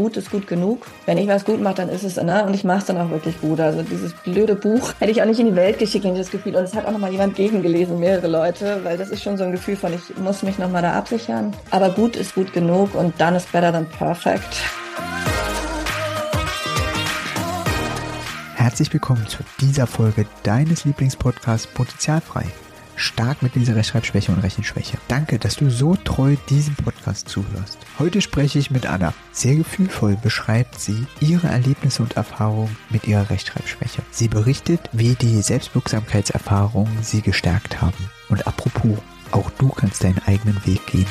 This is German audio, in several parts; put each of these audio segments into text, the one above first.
gut ist gut genug. Wenn ich was gut mache, dann ist es, ne? Und ich mache es dann auch wirklich gut. Also dieses blöde Buch hätte ich auch nicht in die Welt geschickt, wenn ich das Gefühl. Und es hat auch nochmal jemand gegengelesen, mehrere Leute, weil das ist schon so ein Gefühl von, ich muss mich nochmal da absichern. Aber gut ist gut genug und dann ist better than perfect. Herzlich willkommen zu dieser Folge deines Lieblingspodcasts Potenzialfrei stark mit dieser Rechtschreibschwäche und Rechenschwäche. Danke, dass du so treu diesem Podcast zuhörst. Heute spreche ich mit Anna. Sehr gefühlvoll beschreibt sie ihre Erlebnisse und Erfahrungen mit ihrer Rechtschreibschwäche. Sie berichtet, wie die Selbstwirksamkeitserfahrungen sie gestärkt haben. Und apropos, auch du kannst deinen eigenen Weg gehen.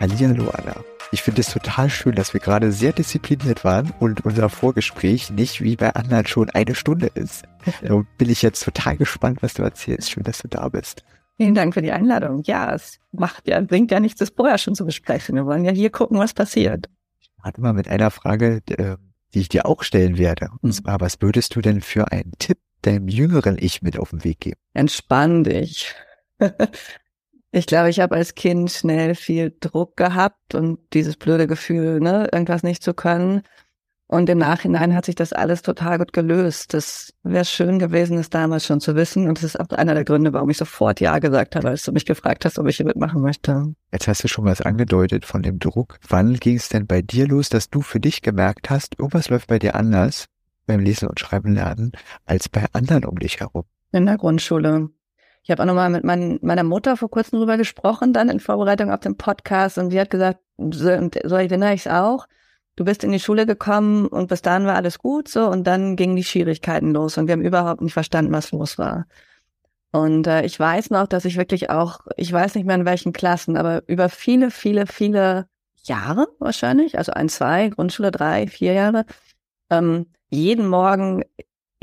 Hallihallo Anna. Ich finde es total schön, dass wir gerade sehr diszipliniert waren und unser Vorgespräch nicht wie bei anderen schon eine Stunde ist. Da bin ich jetzt total gespannt, was du erzählst. Schön, dass du da bist. Vielen Dank für die Einladung. Ja, es macht ja, bringt ja nichts, das vorher schon zu besprechen. Wir wollen ja hier gucken, was passiert. Ich warte mal mit einer Frage, ähm, die ich dir auch stellen werde. Und hm. zwar, was würdest du denn für einen Tipp deinem jüngeren Ich mit auf den Weg geben? Entspann dich. Ich glaube, ich habe als Kind schnell viel Druck gehabt und dieses blöde Gefühl, ne, irgendwas nicht zu können. Und im Nachhinein hat sich das alles total gut gelöst. Das wäre schön gewesen, es damals schon zu wissen. Und das ist auch einer der Gründe, warum ich sofort Ja gesagt habe, als du mich gefragt hast, ob ich hier mitmachen möchte. Jetzt hast du schon was angedeutet von dem Druck. Wann ging es denn bei dir los, dass du für dich gemerkt hast, irgendwas läuft bei dir anders beim Lesen und Schreiben lernen als bei anderen um dich herum? In der Grundschule. Ich habe auch nochmal mit mein, meiner Mutter vor kurzem drüber gesprochen, dann in Vorbereitung auf den Podcast. Und sie hat gesagt, so, so erinnere ich es auch, du bist in die Schule gekommen und bis dahin war alles gut so. Und dann gingen die Schwierigkeiten los und wir haben überhaupt nicht verstanden, was los war. Und äh, ich weiß noch, dass ich wirklich auch, ich weiß nicht mehr in welchen Klassen, aber über viele, viele, viele Jahre wahrscheinlich, also ein, zwei, Grundschule drei, vier Jahre, ähm, jeden Morgen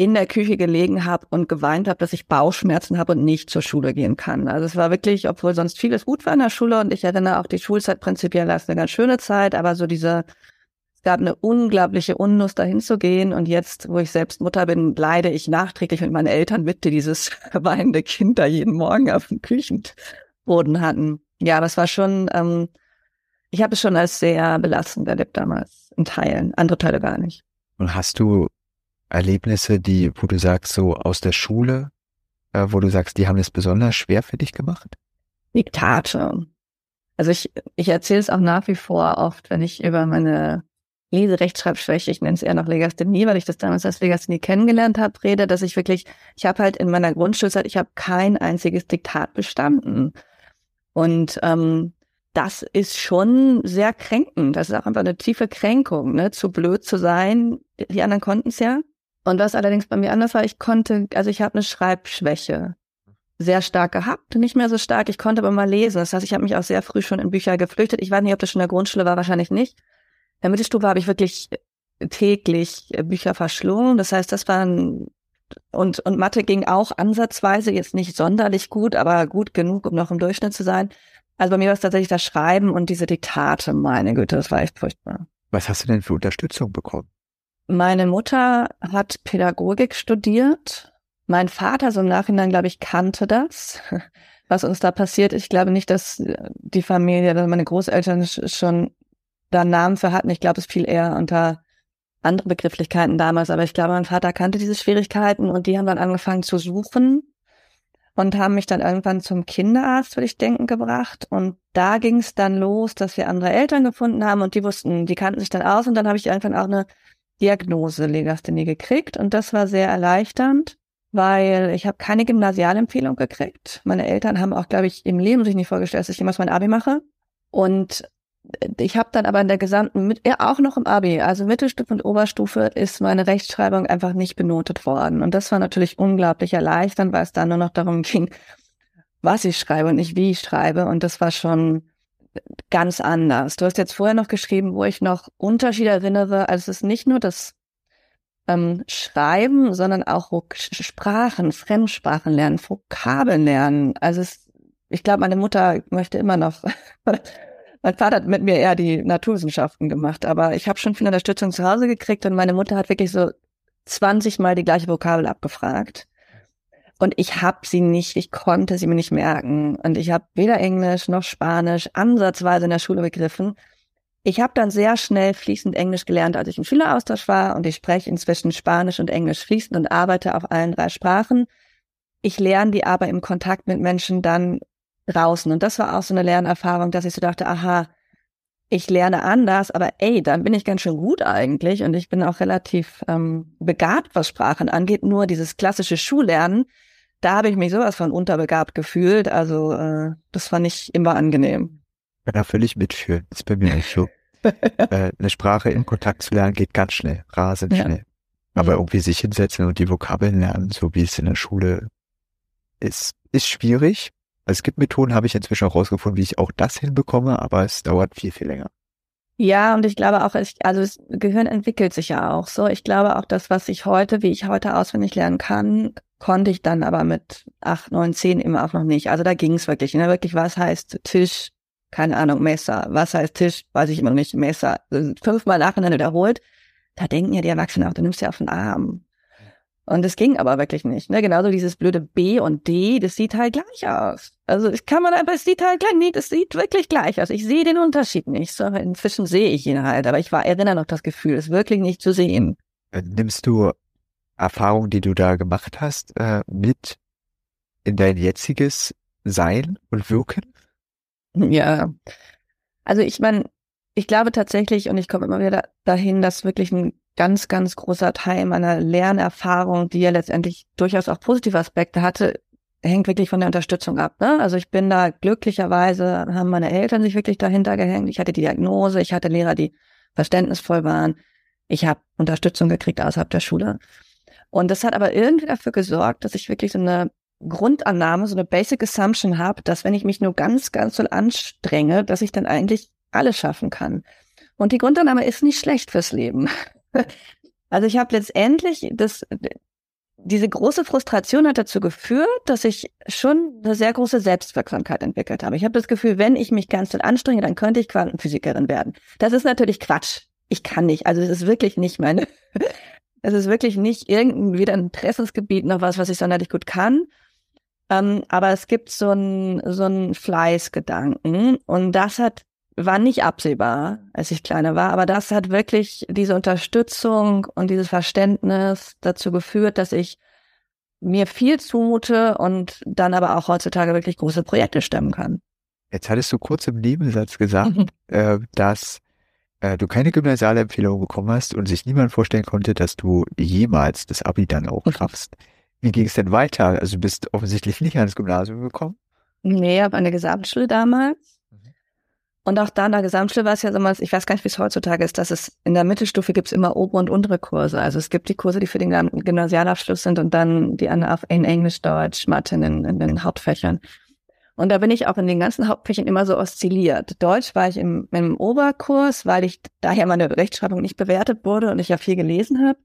in der Küche gelegen habe und geweint habe, dass ich Bauchschmerzen habe und nicht zur Schule gehen kann. Also es war wirklich, obwohl sonst vieles gut war in der Schule und ich erinnere auch die Schulzeit prinzipiell als eine ganz schöne Zeit, aber so diese, es gab eine unglaubliche Unlust dahin zu gehen und jetzt, wo ich selbst Mutter bin, leide ich nachträglich mit meinen Eltern mit, die dieses weinende Kind da jeden Morgen auf dem Küchenboden hatten. Ja, das war schon, ähm, ich habe es schon als sehr belastend erlebt damals, in Teilen, andere Teile gar nicht. Und hast du Erlebnisse, die, wo du sagst, so aus der Schule, äh, wo du sagst, die haben es besonders schwer für dich gemacht? Diktate. Also ich, ich erzähle es auch nach wie vor oft, wenn ich über meine Leserechtschreibschwäche, ich nenne es eher noch Legasthenie, weil ich das damals als Legasthenie kennengelernt habe, rede, dass ich wirklich, ich habe halt in meiner Grundschulzeit, ich habe kein einziges Diktat bestanden. Und ähm, das ist schon sehr kränkend. Das ist auch einfach eine tiefe Kränkung, ne? zu blöd zu sein. Die anderen konnten es ja. Und was allerdings bei mir anders war, ich konnte, also ich habe eine Schreibschwäche sehr stark gehabt, nicht mehr so stark. Ich konnte aber mal lesen. Das heißt, ich habe mich auch sehr früh schon in Bücher geflüchtet. Ich weiß nicht, ob das schon in der Grundschule war, wahrscheinlich nicht. In der Mittelstufe habe ich wirklich täglich Bücher verschlungen. Das heißt, das waren und und Mathe ging auch ansatzweise jetzt nicht sonderlich gut, aber gut genug, um noch im Durchschnitt zu sein. Also bei mir war es tatsächlich das Schreiben und diese Diktate. Meine Güte, das war echt furchtbar. Was hast du denn für Unterstützung bekommen? Meine Mutter hat Pädagogik studiert. Mein Vater, so im Nachhinein, glaube ich, kannte das, was uns da passiert. Ich glaube nicht, dass die Familie, dass meine Großeltern schon da Namen für hatten. Ich glaube, es fiel eher unter andere Begrifflichkeiten damals. Aber ich glaube, mein Vater kannte diese Schwierigkeiten und die haben dann angefangen zu suchen und haben mich dann irgendwann zum Kinderarzt, würde ich denken, gebracht. Und da ging es dann los, dass wir andere Eltern gefunden haben und die wussten, die kannten sich dann aus und dann habe ich irgendwann auch eine Diagnose Legasthenie gekriegt und das war sehr erleichternd, weil ich habe keine Gymnasialempfehlung gekriegt. Meine Eltern haben auch, glaube ich, im Leben sich nicht vorgestellt, dass ich jemals mein Abi mache. Und ich habe dann aber in der gesamten, ja auch noch im Abi, also Mittelstufe und Oberstufe, ist meine Rechtschreibung einfach nicht benotet worden. Und das war natürlich unglaublich erleichternd, weil es dann nur noch darum ging, was ich schreibe und nicht wie ich schreibe. Und das war schon ganz anders. Du hast jetzt vorher noch geschrieben, wo ich noch Unterschiede erinnere. Also es ist nicht nur das ähm, Schreiben, sondern auch Sprachen, Fremdsprachen lernen, Vokabeln lernen. Also es, ich glaube, meine Mutter möchte immer noch. mein Vater hat mit mir eher die Naturwissenschaften gemacht, aber ich habe schon viel Unterstützung zu Hause gekriegt und meine Mutter hat wirklich so 20 Mal die gleiche Vokabel abgefragt. Und ich habe sie nicht, ich konnte sie mir nicht merken. Und ich habe weder Englisch noch Spanisch ansatzweise in der Schule begriffen. Ich habe dann sehr schnell fließend Englisch gelernt, als ich im Schüleraustausch war und ich spreche inzwischen Spanisch und Englisch fließend und arbeite auf allen drei Sprachen. Ich lerne die aber im Kontakt mit Menschen dann draußen. Und das war auch so eine Lernerfahrung, dass ich so dachte, aha, ich lerne anders, aber ey, dann bin ich ganz schön gut eigentlich und ich bin auch relativ ähm, begabt, was Sprachen angeht. Nur dieses klassische Schullernen, da habe ich mich sowas von unterbegabt gefühlt. Also äh, das fand ich immer angenehm. Ich kann da völlig mitfühlen. Das ist bei mir nicht so. äh, eine Sprache in Kontakt zu lernen geht ganz schnell, rasend ja. schnell. Aber irgendwie sich hinsetzen und die Vokabeln lernen, so wie es in der Schule ist, ist schwierig. Also es gibt Methoden, habe ich inzwischen auch rausgefunden, wie ich auch das hinbekomme, aber es dauert viel, viel länger. Ja, und ich glaube auch, also das Gehirn entwickelt sich ja auch so. Ich glaube auch, das, was ich heute, wie ich heute auswendig lernen kann, konnte ich dann aber mit acht, neun, zehn immer auch noch nicht. Also da ging es wirklich. Ne? Wirklich, was heißt Tisch? Keine Ahnung, Messer. Was heißt Tisch? Weiß ich immer noch nicht. Messer. Fünfmal nacheinander wiederholt. Da denken ja die Erwachsenen auch, du nimmst ja auf den Arm. Und es ging aber wirklich nicht. Ne? Genauso dieses blöde B und D, das sieht halt gleich aus. Also ich kann man einfach, es sieht halt gleich, nee, das sieht wirklich gleich aus. Ich sehe den Unterschied nicht. So, inzwischen sehe ich ihn halt, aber ich war erinnere noch das Gefühl, es wirklich nicht zu sehen. Äh, nimmst du Erfahrungen, die du da gemacht hast, äh, mit in dein jetziges Sein und Wirken? Ja. Also ich meine, ich glaube tatsächlich, und ich komme immer wieder dahin, dass wirklich ein ganz, ganz großer Teil meiner Lernerfahrung, die ja letztendlich durchaus auch positive Aspekte hatte, hängt wirklich von der Unterstützung ab. Ne? Also ich bin da glücklicherweise, haben meine Eltern sich wirklich dahinter gehängt. Ich hatte die Diagnose, ich hatte Lehrer, die verständnisvoll waren. Ich habe Unterstützung gekriegt außerhalb der Schule. Und das hat aber irgendwie dafür gesorgt, dass ich wirklich so eine Grundannahme, so eine Basic Assumption habe, dass wenn ich mich nur ganz, ganz so anstrenge, dass ich dann eigentlich alles schaffen kann. Und die Grundannahme ist nicht schlecht fürs Leben. Also ich habe letztendlich das, diese große Frustration hat dazu geführt, dass ich schon eine sehr große Selbstwirksamkeit entwickelt habe. Ich habe das Gefühl, wenn ich mich ganz doll anstrenge, dann könnte ich Quantenphysikerin werden. Das ist natürlich Quatsch. Ich kann nicht. Also es ist wirklich nicht meine, es ist wirklich nicht irgendein wieder ein Interessensgebiet noch was, was ich sonderlich gut kann. Ähm, aber es gibt so ein so ein Fleißgedanken und das hat war nicht absehbar, als ich kleiner war, aber das hat wirklich diese Unterstützung und dieses Verständnis dazu geführt, dass ich mir viel zumute und dann aber auch heutzutage wirklich große Projekte stemmen kann. Jetzt hattest du kurz im Nebensatz gesagt, äh, dass äh, du keine gymnasiale Empfehlung bekommen hast und sich niemand vorstellen konnte, dass du jemals das Abi dann auch mhm. schaffst. Wie ging es denn weiter? Also du bist offensichtlich nicht ans Gymnasium gekommen? Nee, auf eine Gesamtschule damals. Und auch da in der Gesamtschule war es ja so mal, ich weiß gar nicht, wie es heutzutage ist, dass es in der Mittelstufe gibt es immer obere und untere Kurse. Also es gibt die Kurse, die für den Gymnasialabschluss sind und dann die an, in Englisch, Deutsch, Mathe in, in den Hauptfächern. Und da bin ich auch in den ganzen Hauptfächern immer so oszilliert. Deutsch war ich im, im Oberkurs, weil ich daher meine Rechtschreibung nicht bewertet wurde und ich ja viel gelesen habe.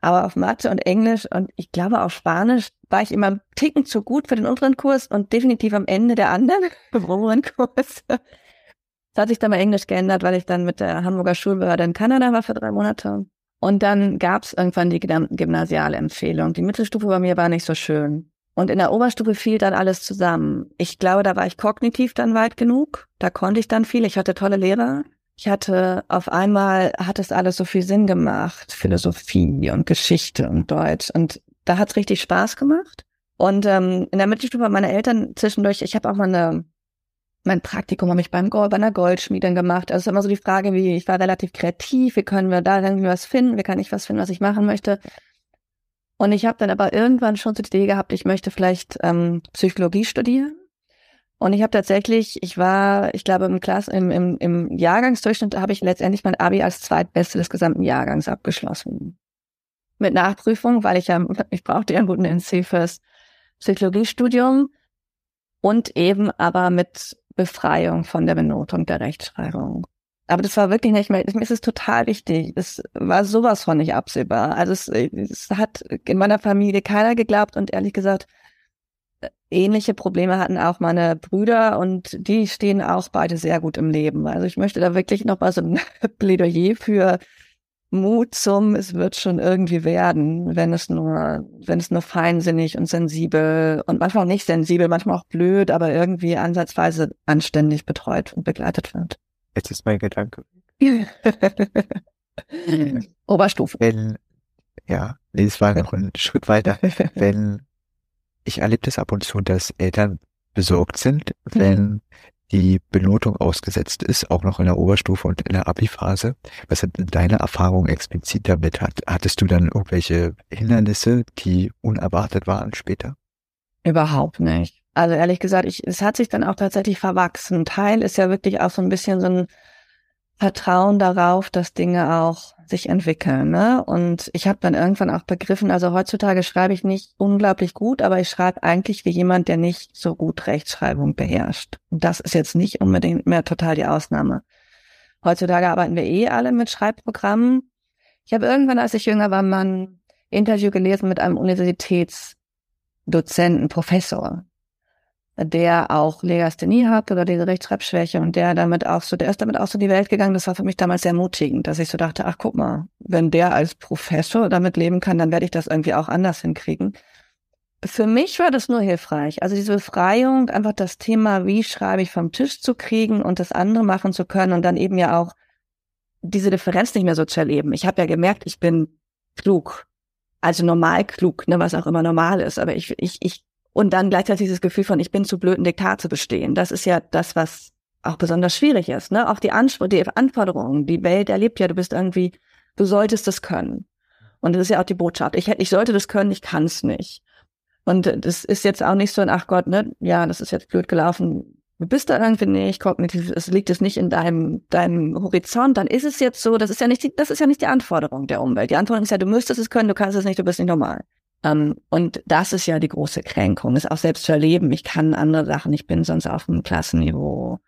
Aber auf Mathe und Englisch und ich glaube auch Spanisch war ich immer einen Ticken zu gut für den unteren Kurs und definitiv am Ende der anderen oberen Kurs. Das hat sich dann mal Englisch geändert, weil ich dann mit der Hamburger Schulbehörde in Kanada war für drei Monate. Und dann gab es irgendwann die gymnasiale Empfehlung. Die Mittelstufe bei mir war nicht so schön. Und in der Oberstufe fiel dann alles zusammen. Ich glaube, da war ich kognitiv dann weit genug. Da konnte ich dann viel. Ich hatte tolle Lehrer. Ich hatte auf einmal hat es alles so viel Sinn gemacht. Philosophie und Geschichte und Deutsch. Und da hat es richtig Spaß gemacht. Und ähm, in der Mittelstufe meine Eltern zwischendurch, ich habe auch mal eine mein Praktikum habe ich beim Gold, bei einer Goldschmiedin gemacht. Also es ist immer so die Frage, wie ich war relativ kreativ, wie können wir da irgendwie was finden, wie kann ich was finden, was ich machen möchte. Und ich habe dann aber irgendwann schon so die Idee gehabt, ich möchte vielleicht ähm, Psychologie studieren. Und ich habe tatsächlich, ich war, ich glaube, im Klass, im, im, im Jahrgangsdurchschnitt habe ich letztendlich mein Abi als Zweitbeste des gesamten Jahrgangs abgeschlossen. Mit Nachprüfung, weil ich ja, ich brauchte ja einen guten NC fürs Psychologiestudium und eben aber mit Befreiung von der Benotung der Rechtschreibung. Aber das war wirklich nicht mehr, mir ist es total wichtig. Es war sowas von nicht absehbar. Also es, es hat in meiner Familie keiner geglaubt und ehrlich gesagt, ähnliche Probleme hatten auch meine Brüder und die stehen auch beide sehr gut im Leben. Also ich möchte da wirklich noch mal so ein Plädoyer für Mut zum, es wird schon irgendwie werden, wenn es nur, wenn es nur feinsinnig und sensibel und manchmal auch nicht sensibel, manchmal auch blöd, aber irgendwie ansatzweise anständig betreut und begleitet wird. Jetzt ist mein Gedanke. Oberstufe. Wenn, ja, nee, es war noch ein Schritt weiter. Wenn, ich erlebe das ab und zu, dass Eltern besorgt sind, wenn die Benotung ausgesetzt ist, auch noch in der Oberstufe und in der Abi-Phase. Was sind deine Erfahrungen explizit damit? Hat, hattest du dann irgendwelche Hindernisse, die unerwartet waren später? Überhaupt nicht. Also ehrlich gesagt, ich, es hat sich dann auch tatsächlich verwachsen. Teil ist ja wirklich auch so ein bisschen so ein Vertrauen darauf, dass Dinge auch sich entwickeln. Ne? Und ich habe dann irgendwann auch begriffen, also heutzutage schreibe ich nicht unglaublich gut, aber ich schreibe eigentlich wie jemand, der nicht so gut Rechtschreibung beherrscht. Und das ist jetzt nicht unbedingt mehr total die Ausnahme. Heutzutage arbeiten wir eh alle mit Schreibprogrammen. Ich habe irgendwann, als ich jünger war, mal ein Interview gelesen mit einem Universitätsdozenten, Professor der auch Legasthenie hat oder diese Rechtschreibschwäche und der damit auch so, der ist damit auch so in die Welt gegangen. Das war für mich damals sehr mutigend, dass ich so dachte, ach guck mal, wenn der als Professor damit leben kann, dann werde ich das irgendwie auch anders hinkriegen. Für mich war das nur hilfreich. Also diese Befreiung, einfach das Thema, wie schreibe ich vom Tisch zu kriegen und das andere machen zu können und dann eben ja auch diese Differenz nicht mehr so zu erleben. Ich habe ja gemerkt, ich bin klug. Also normal klug, ne, was auch immer normal ist. Aber ich, ich, ich und dann gleichzeitig dieses Gefühl von, ich bin zu blöd, ein Diktat zu bestehen. Das ist ja das, was auch besonders schwierig ist. Ne? Auch die, die Anforderungen, die Welt erlebt ja, du bist irgendwie, du solltest das können. Und das ist ja auch die Botschaft. Ich, ich sollte das können, ich kann es nicht. Und das ist jetzt auch nicht so ein, ach Gott, ne, ja, das ist jetzt blöd gelaufen. Du bist da irgendwie nicht kognitiv, es liegt es nicht in deinem, deinem Horizont, dann ist es jetzt so, das ist ja nicht die, das ist ja nicht die Anforderung der Umwelt. Die Anforderung ist ja, du müsstest es können, du kannst es nicht, du bist nicht normal. Ähm, und das ist ja die große Kränkung, ist auch selbst zu erleben. Ich kann andere Sachen, ich bin sonst auf dem Klassenniveau.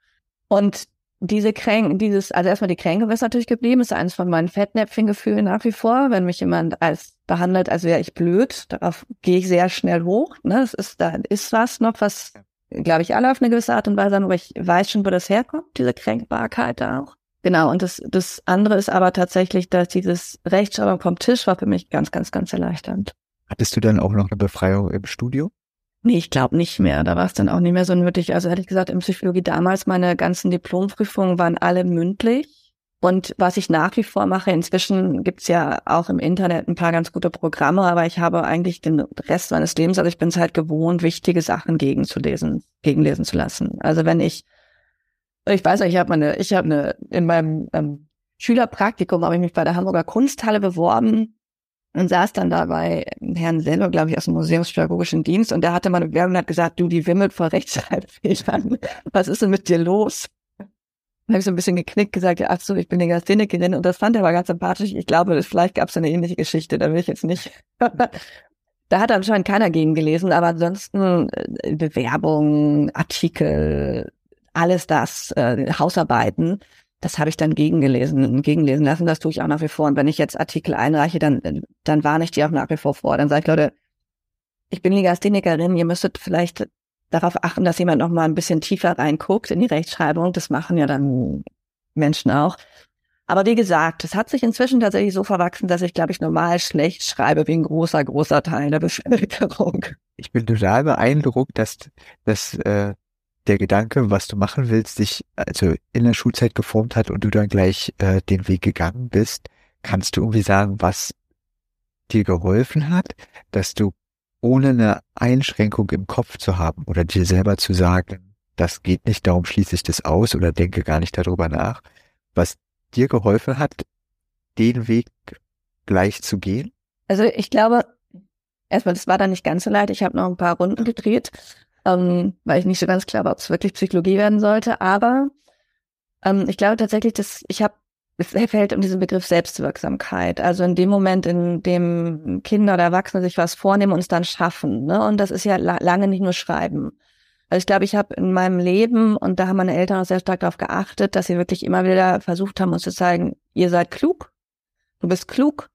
Und diese Kränk, dieses, also erstmal die Kränke ist natürlich geblieben, ist eines von meinen Fettnäpfchen-Gefühlen nach wie vor, wenn mich jemand als behandelt, als wäre ich blöd, darauf gehe ich sehr schnell hoch. Ne? Das ist, da ist was noch, was, glaube ich, alle auf eine gewisse Art und Weise haben, aber ich weiß schon, wo das herkommt, diese Kränkbarkeit auch. Genau, und das, das andere ist aber tatsächlich, dass dieses Rechtschreibung vom Tisch war für mich ganz, ganz, ganz erleichternd. Hattest du dann auch noch eine Befreiung im Studio? Nee, ich glaube nicht mehr. Da war es dann auch nicht mehr so nötig. Also ehrlich gesagt, in Psychologie damals, meine ganzen Diplomprüfungen waren alle mündlich. Und was ich nach wie vor mache, inzwischen gibt's ja auch im Internet ein paar ganz gute Programme, aber ich habe eigentlich den Rest meines Lebens, also ich bin es halt gewohnt, wichtige Sachen gegenzulesen, gegenlesen zu lassen. Also wenn ich, ich weiß nicht, ich habe meine, ich habe eine, in meinem ähm, Schülerpraktikum habe ich mich bei der Hamburger Kunsthalle beworben und saß dann da bei Herrn selber, glaube ich, aus dem Museumspädagogischen Dienst und der hatte mal eine Werbung und hat gesagt, du, die wimmelt vor Rechtschreibfehlern. Was ist denn mit dir los? Dann habe ich so ein bisschen geknickt, gesagt, ja, ach so, ich bin Legasthenikerin und das fand er aber ganz sympathisch. Ich glaube, vielleicht gab es eine ähnliche Geschichte, da will ich jetzt nicht. da hat anscheinend keiner gegen gelesen, aber ansonsten äh, Bewerbung, Artikel, alles das, äh, Hausarbeiten, das habe ich dann gegengelesen, gegenlesen lassen. Das tue ich auch nach wie vor. Und wenn ich jetzt Artikel einreiche, dann, dann warne ich die auch nach wie vor vor. Dann sage ich, Leute, ich bin Legasthenikerin, ihr müsstet vielleicht darauf achten, dass jemand noch mal ein bisschen tiefer reinguckt in die Rechtschreibung. Das machen ja dann Menschen auch. Aber wie gesagt, es hat sich inzwischen tatsächlich so verwachsen, dass ich, glaube ich, normal schlecht schreibe wie ein großer, großer Teil der Bevölkerung. Ich bin total beeindruckt, dass, dass äh, der Gedanke, was du machen willst, sich also in der Schulzeit geformt hat und du dann gleich äh, den Weg gegangen bist, kannst du irgendwie sagen, was dir geholfen hat, dass du ohne eine Einschränkung im Kopf zu haben oder dir selber zu sagen, das geht nicht, darum schließe ich das aus oder denke gar nicht darüber nach, was dir geholfen hat, den Weg gleich zu gehen? Also ich glaube, erstmal, das war dann nicht ganz so leid. Ich habe noch ein paar Runden gedreht ähm, weil ich nicht so ganz klar war, ob es wirklich Psychologie werden sollte. Aber ähm, ich glaube tatsächlich, dass ich habe, es fällt um diesen Begriff Selbstwirksamkeit. Also in dem Moment, in dem Kinder oder Erwachsene sich was vornehmen und es dann schaffen. Ne? Und das ist ja la lange nicht nur Schreiben. Also ich glaube, ich habe in meinem Leben, und da haben meine Eltern auch sehr stark darauf geachtet, dass sie wirklich immer wieder versucht haben, uns zu zeigen, ihr seid klug, du bist klug,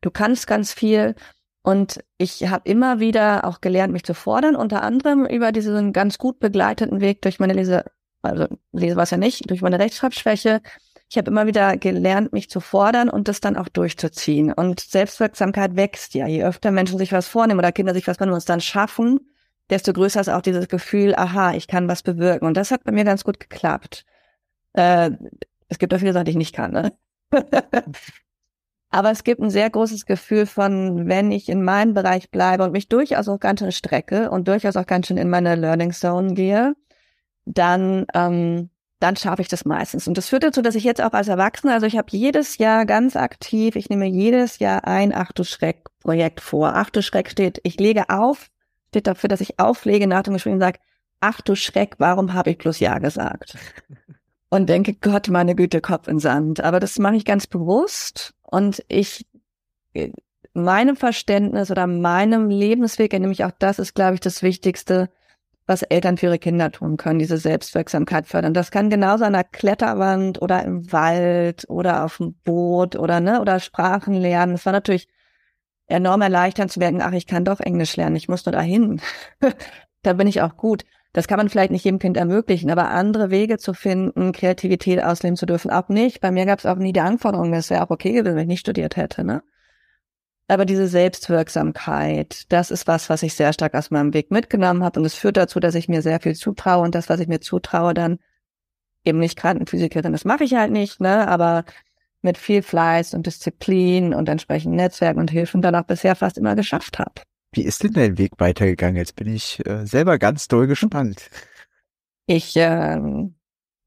du kannst ganz viel und ich habe immer wieder auch gelernt, mich zu fordern, unter anderem über diesen ganz gut begleiteten Weg durch meine Lese, also Lese war ja nicht, durch meine Rechtschreibschwäche. ich habe immer wieder gelernt, mich zu fordern und das dann auch durchzuziehen. Und Selbstwirksamkeit wächst ja. Je öfter Menschen sich was vornehmen oder Kinder sich was und es dann schaffen, desto größer ist auch dieses Gefühl, aha, ich kann was bewirken. Und das hat bei mir ganz gut geklappt. Äh, es gibt auch viele Sachen, die ich nicht kann. Ne? Aber es gibt ein sehr großes Gefühl von, wenn ich in meinem Bereich bleibe und mich durchaus auch ganz schön strecke und durchaus auch ganz schön in meine Learning Zone gehe, dann, ähm, dann schaffe ich das meistens. Und das führt dazu, dass ich jetzt auch als Erwachsener, also ich habe jedes Jahr ganz aktiv, ich nehme jedes Jahr ein Achtu Schreck Projekt vor. Achtu Schreck steht, ich lege auf, steht dafür, dass ich auflege nach dem Gespräch und sage, ach du Schreck, warum habe ich bloß Ja gesagt? Und denke, Gott, meine Güte, Kopf in Sand. Aber das mache ich ganz bewusst und ich, meinem Verständnis oder meinem Lebensweg, nämlich auch das ist, glaube ich, das Wichtigste, was Eltern für ihre Kinder tun können, diese Selbstwirksamkeit fördern. Das kann genauso an der Kletterwand oder im Wald oder auf dem Boot oder ne oder Sprachen lernen. Es war natürlich enorm erleichternd zu merken, ach, ich kann doch Englisch lernen, ich muss nur dahin. da bin ich auch gut. Das kann man vielleicht nicht jedem Kind ermöglichen, aber andere Wege zu finden, Kreativität ausleben zu dürfen, auch nicht. Bei mir gab es auch nie die Anforderung, das wäre auch okay gewesen, wenn ich nicht studiert hätte. Ne? Aber diese Selbstwirksamkeit, das ist was, was ich sehr stark aus meinem Weg mitgenommen habe. Und es führt dazu, dass ich mir sehr viel zutraue und das, was ich mir zutraue, dann eben nicht Krankenphysikerin, das mache ich halt nicht, ne? aber mit viel Fleiß und Disziplin und entsprechenden Netzwerken und Hilfen dann auch bisher fast immer geschafft habe. Wie ist denn dein Weg weitergegangen? Jetzt bin ich äh, selber ganz doll gespannt. Ich ähm,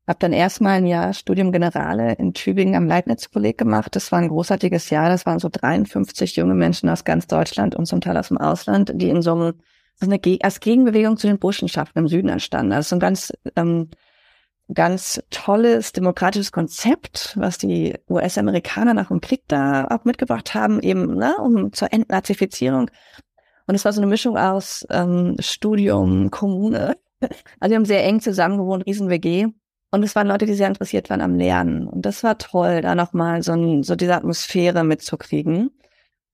habe dann erstmal ein Jahr Studium Generale in Tübingen am Leibniz-Kolleg gemacht. Das war ein großartiges Jahr. Das waren so 53 junge Menschen aus ganz Deutschland und zum Teil aus dem Ausland, die in so einem eine als Gegenbewegung zu den Burschenschaften im Süden entstanden. Also so ein ganz ähm, ganz tolles demokratisches Konzept, was die US-Amerikaner nach dem Krieg da auch mitgebracht haben, eben ne, um zur Entnazifizierung. Und es war so eine Mischung aus ähm, Studium, Kommune. Also wir haben sehr eng zusammen gewohnt, riesen WG. Und es waren Leute, die sehr interessiert waren am Lernen. Und das war toll, da nochmal so, ein, so diese Atmosphäre mitzukriegen.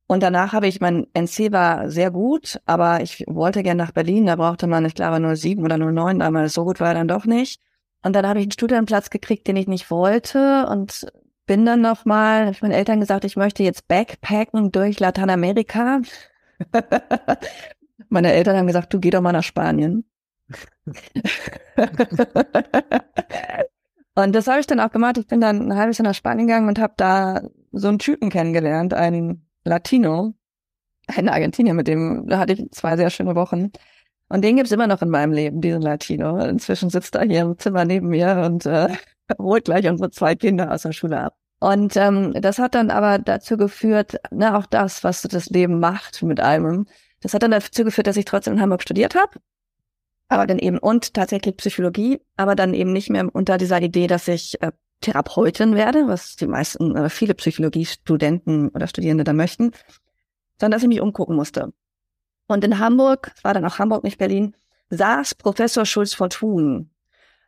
Und danach habe ich, mein NC war sehr gut, aber ich wollte gerne nach Berlin. Da brauchte man, ich glaube, nur sieben oder nur neun, aber so gut war er dann doch nicht. Und dann habe ich einen Studienplatz gekriegt, den ich nicht wollte und bin dann nochmal, habe ich meinen Eltern gesagt, ich möchte jetzt Backpacken durch Lateinamerika. Meine Eltern haben gesagt, du geh doch mal nach Spanien. und das habe ich dann auch gemacht. Ich bin dann ein halbes Jahr nach Spanien gegangen und habe da so einen Typen kennengelernt, einen Latino, einen Argentinier, mit dem hatte ich zwei sehr schöne Wochen. Und den gibt's immer noch in meinem Leben, diesen Latino. Inzwischen sitzt er hier im Zimmer neben mir und äh, holt gleich unsere zwei Kinder aus der Schule ab. Und ähm, das hat dann aber dazu geführt, ne, auch das, was das Leben macht mit einem, das hat dann dazu geführt, dass ich trotzdem in Hamburg studiert habe. Aber dann eben und tatsächlich Psychologie, aber dann eben nicht mehr unter dieser Idee, dass ich äh, Therapeutin werde, was die meisten, äh, viele Psychologiestudenten oder Studierende da möchten, sondern dass ich mich umgucken musste. Und in Hamburg, war dann auch Hamburg, nicht Berlin, saß Professor Schulz von Thun.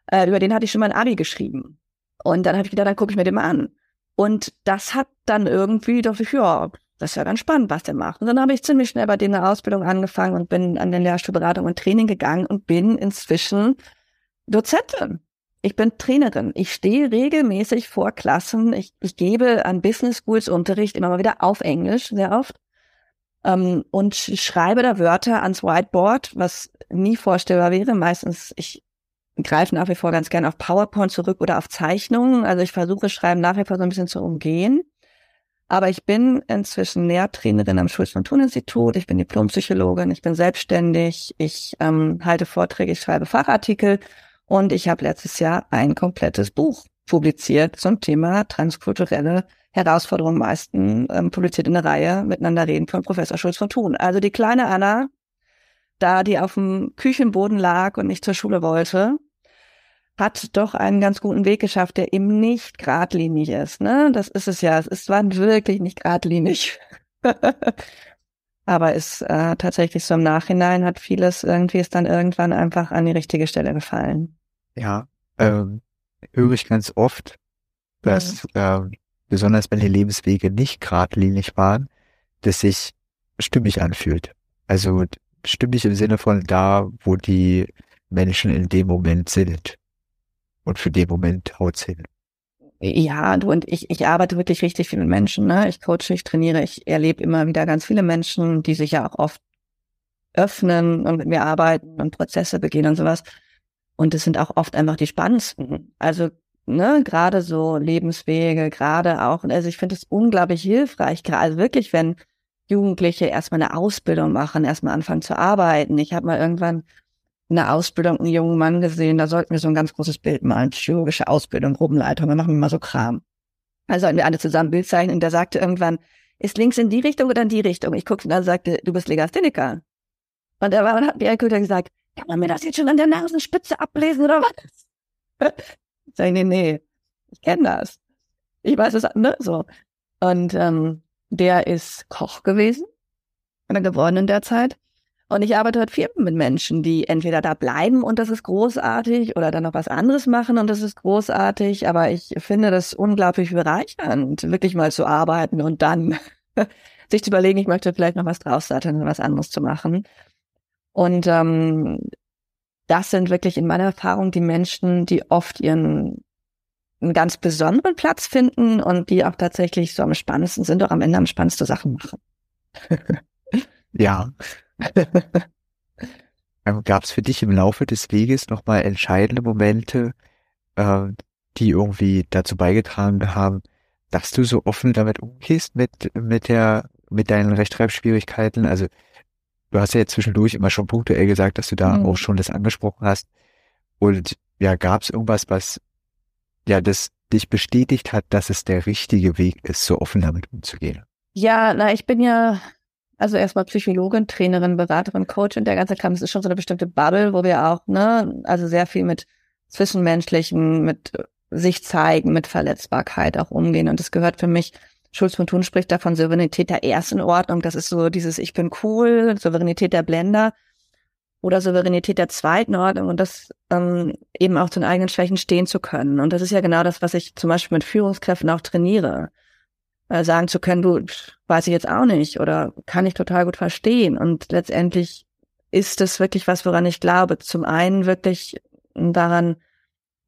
Äh, über den hatte ich schon mal ein Abi geschrieben. Und dann habe ich gedacht, dann gucke ich mir den mal an. Und das hat dann irgendwie, dachte ich, ja, das ist ja ganz spannend, was der macht. Und dann habe ich ziemlich schnell bei dem eine Ausbildung angefangen und bin an den Lehrstuhlberatung und Training gegangen und bin inzwischen Dozentin. Ich bin Trainerin. Ich stehe regelmäßig vor Klassen. Ich, ich gebe an Business Schools Unterricht immer mal wieder auf Englisch, sehr oft. Ähm, und schreibe da Wörter ans Whiteboard, was nie vorstellbar wäre. Meistens, ich greife nach wie vor ganz gern auf PowerPoint zurück oder auf Zeichnungen. Also ich versuche Schreiben nach wie vor so ein bisschen zu umgehen. Aber ich bin inzwischen Lehrtrainerin am Schulz von Thun Institut. Ich bin Diplompsychologin. Ich bin selbstständig. Ich ähm, halte Vorträge, ich schreibe Fachartikel. Und ich habe letztes Jahr ein komplettes Buch publiziert zum Thema transkulturelle Herausforderungen meisten, ähm, publiziert in der Reihe Miteinander reden von Professor Schulz von Thun. Also die kleine Anna da die auf dem Küchenboden lag und nicht zur Schule wollte, hat doch einen ganz guten Weg geschafft, der eben nicht geradlinig ist. Ne? Das ist es ja. Es ist zwar wirklich nicht geradlinig. Aber ist äh, tatsächlich so im Nachhinein hat vieles irgendwie ist dann irgendwann einfach an die richtige Stelle gefallen. Ja, ähm, höre ich ganz oft, dass ja. äh, besonders wenn die Lebenswege nicht geradlinig waren, dass sich stimmig anfühlt. Also stimmig im Sinne von da, wo die Menschen in dem Moment sind. Und für den Moment haut's hin. Ja, du und ich, ich arbeite wirklich richtig viel mit Menschen. Ne? Ich coache, ich trainiere, ich erlebe immer wieder ganz viele Menschen, die sich ja auch oft öffnen und mit mir arbeiten und Prozesse begehen und sowas. Und es sind auch oft einfach die spannendsten. Also, ne, gerade so Lebenswege, gerade auch, also ich finde es unglaublich hilfreich, also wirklich, wenn Jugendliche erstmal eine Ausbildung machen, erstmal anfangen zu arbeiten. Ich habe mal irgendwann eine Ausbildung einen jungen Mann gesehen, da sollten wir so ein ganz großes Bild malen, chirurgische Ausbildung, Gruppenleitung, wir machen mal so Kram. Also sollten wir alle zusammen Bild zeichnen und der sagte irgendwann, ist links in die Richtung oder in die Richtung? Ich guckte und dann sagte, du bist Legastheniker. Und er war und hat mir gesagt, kann man mir das jetzt schon an der Nasenspitze ablesen oder was? Sag ich, nee, nee, ich kenne das. Ich weiß es, ne, so. Und ähm, der ist Koch gewesen, oder geworden in der Zeit. Und ich arbeite heute viel mit Menschen, die entweder da bleiben und das ist großartig oder dann noch was anderes machen und das ist großartig. Aber ich finde das unglaublich bereichernd, wirklich mal zu arbeiten und dann sich zu überlegen, ich möchte vielleicht noch was draus satteln, was anderes zu machen. Und ähm, das sind wirklich in meiner Erfahrung die Menschen, die oft ihren einen ganz besonderen Platz finden und die auch tatsächlich so am spannendsten sind, auch am Ende am spannendsten Sachen machen. ja. Ähm, Gab es für dich im Laufe des Weges nochmal entscheidende Momente, äh, die irgendwie dazu beigetragen haben, dass du so offen damit umgehst mit, mit der, mit deinen Rechtschreibschwierigkeiten? Also, du hast ja jetzt zwischendurch immer schon punktuell gesagt, dass du da mhm. auch schon das angesprochen hast. Und ja, gab es irgendwas, was ja das dich bestätigt hat, dass es der richtige Weg ist, so offen damit umzugehen? Ja, na, ich bin ja also erstmal Psychologin, Trainerin, Beraterin, Coach und der ganze Kram. Es ist schon so eine bestimmte Bubble, wo wir auch, ne, also sehr viel mit Zwischenmenschlichen, mit sich zeigen, mit Verletzbarkeit auch umgehen. Und das gehört für mich, Schulz von Thun spricht da von Souveränität der ersten Ordnung. Das ist so dieses Ich bin cool, Souveränität der Blender oder Souveränität der zweiten Ordnung und das ähm, eben auch zu den eigenen Schwächen stehen zu können. Und das ist ja genau das, was ich zum Beispiel mit Führungskräften auch trainiere äh, sagen zu können, du, weiß ich jetzt auch nicht oder kann ich total gut verstehen. Und letztendlich ist es wirklich was, woran ich glaube. Zum einen wirklich daran,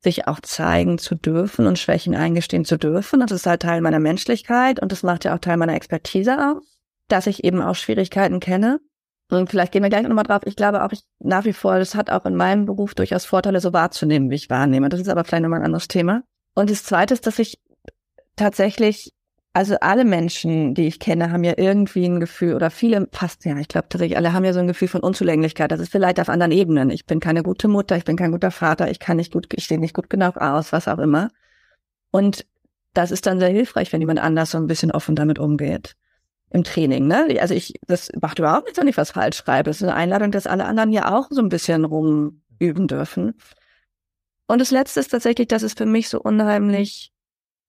sich auch zeigen zu dürfen und Schwächen eingestehen zu dürfen. Das ist halt Teil meiner Menschlichkeit und das macht ja auch Teil meiner Expertise aus, dass ich eben auch Schwierigkeiten kenne. Und vielleicht gehen wir gleich nochmal drauf. Ich glaube auch, ich nach wie vor, das hat auch in meinem Beruf durchaus Vorteile, so wahrzunehmen, wie ich wahrnehme. Das ist aber vielleicht nochmal ein anderes Thema. Und das Zweite ist, dass ich tatsächlich also alle Menschen, die ich kenne, haben ja irgendwie ein Gefühl, oder viele, fast ja, ich glaube tatsächlich, alle haben ja so ein Gefühl von Unzulänglichkeit. Das ist vielleicht auf anderen Ebenen. Ich bin keine gute Mutter, ich bin kein guter Vater, ich kann nicht gut, ich sehe nicht gut genug aus, was auch immer. Und das ist dann sehr hilfreich, wenn jemand anders so ein bisschen offen damit umgeht. Im Training, ne? Also ich, das macht überhaupt nichts, wenn ich was falsch schreibe. Das ist eine Einladung, dass alle anderen ja auch so ein bisschen rumüben dürfen. Und das Letzte ist tatsächlich, dass es für mich so unheimlich